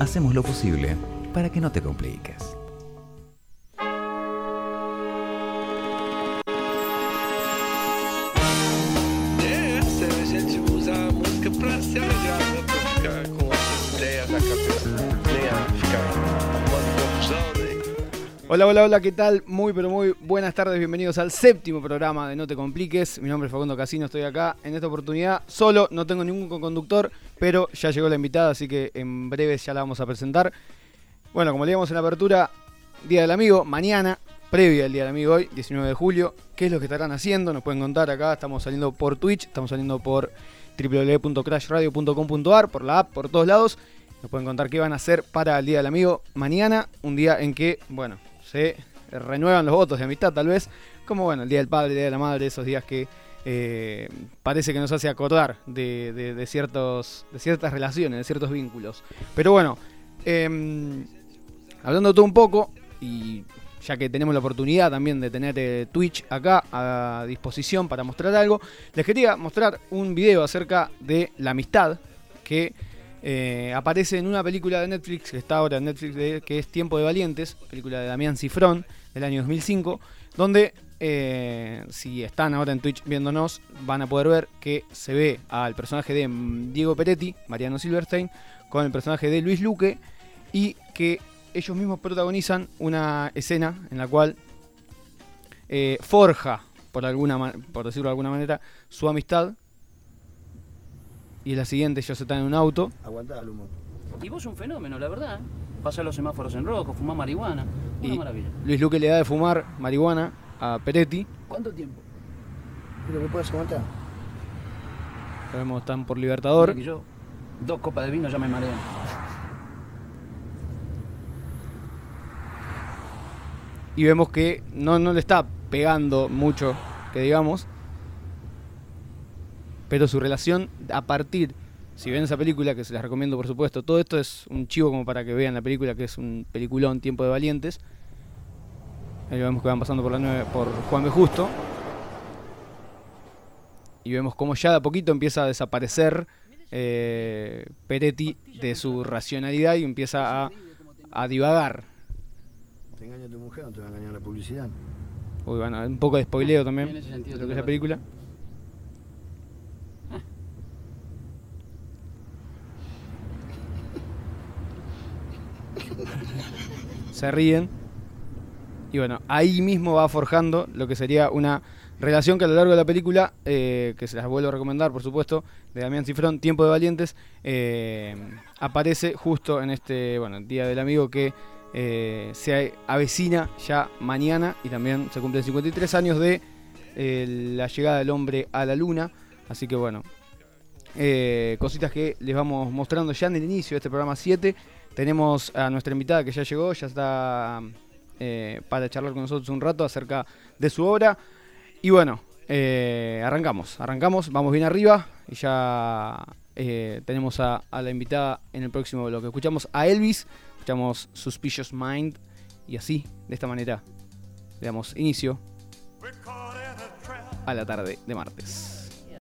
hacemos lo posible para que no te compliques. Hola, hola, hola, ¿qué tal? Muy, pero muy buenas tardes, bienvenidos al séptimo programa de No Te Compliques. Mi nombre es Facundo Casino, estoy acá en esta oportunidad solo, no tengo ningún conductor, pero ya llegó la invitada, así que en breve ya la vamos a presentar. Bueno, como leíamos en la apertura, Día del Amigo, mañana, previa al Día del Amigo hoy, 19 de julio. ¿Qué es lo que estarán haciendo? Nos pueden contar acá, estamos saliendo por Twitch, estamos saliendo por www.crashradio.com.ar, por la app, por todos lados. Nos pueden contar qué van a hacer para el Día del Amigo mañana, un día en que, bueno, se renuevan los votos de amistad tal vez, como bueno, el Día del Padre, el Día de la Madre, esos días que eh, parece que nos hace acordar de, ciertas relaciones, de ciertos vínculos. Pero bueno, em, hablando todo un poco, y ya que tenemos la oportunidad también de tener eh, Twitch acá a disposición para mostrar algo, les quería mostrar un video acerca de la amistad que eh, aparece en una película de Netflix que está ahora en Netflix, que es Tiempo de Valientes, película de Damián Cifrón del año 2005, donde eh, si están ahora en Twitch viéndonos, van a poder ver que se ve al personaje de mm, Diego Peretti, Mariano Silverstein, con el personaje de Luis Luque, y que ellos mismos protagonizan una escena en la cual eh, forja, por, alguna, ma- por decirlo de alguna manera, su amistad. Y en la siguiente ellos están en un auto Aguantá, Lumo. Y vos un fenómeno, la verdad. ¿eh? Pasar los semáforos en rojo, fumar marihuana. Una Y- maravilla. Luis Luque le da de fumar marihuana a Peretti. ¿Cuánto tiempo? ¿Pero que puedes aguantar? Sabemos están por Libertador. Que yo, dos copas de vino ya me marean. Y vemos que no, no le está pegando mucho, que digamos. Pero su relación a partir, si ven esa película, que se las recomiendo por supuesto, todo esto es un chivo como para que vean la película, que es un peliculón, Tiempo de Valientes. Ahí vemos que van pasando por la 9 por Juan B. Justo. Y vemos cómo ya de a poquito empieza a desaparecer eh, Peretti de su racionalidad y empieza a, a divagar. Te engaña tu mujer, no te va a engañar la publicidad. Uy, bueno, un poco de spoileo también En ese sentido de lo que es la película. Se ríen. Y bueno, ahí mismo va forjando lo que sería una relación que a lo largo de la película, eh, que se las vuelvo a recomendar, por supuesto, de Damián Cifrón, Tiempo de Valientes, eh, aparece justo en este bueno, Día del Amigo que eh, se avecina ya mañana y también se cumplen 53 años de la llegada del hombre a la luna. Así que bueno, cositas que les vamos mostrando ya en el inicio de este programa 7. Tenemos a nuestra invitada que ya llegó, ya está eh, para charlar con nosotros un rato acerca de su obra. Y bueno, eh, arrancamos, arrancamos, vamos bien arriba y ya eh, tenemos a, a la invitada en el próximo bloque. Escuchamos a Elvis, escuchamos Suspicious Mind y así, de esta manera, le damos inicio a la tarde de martes.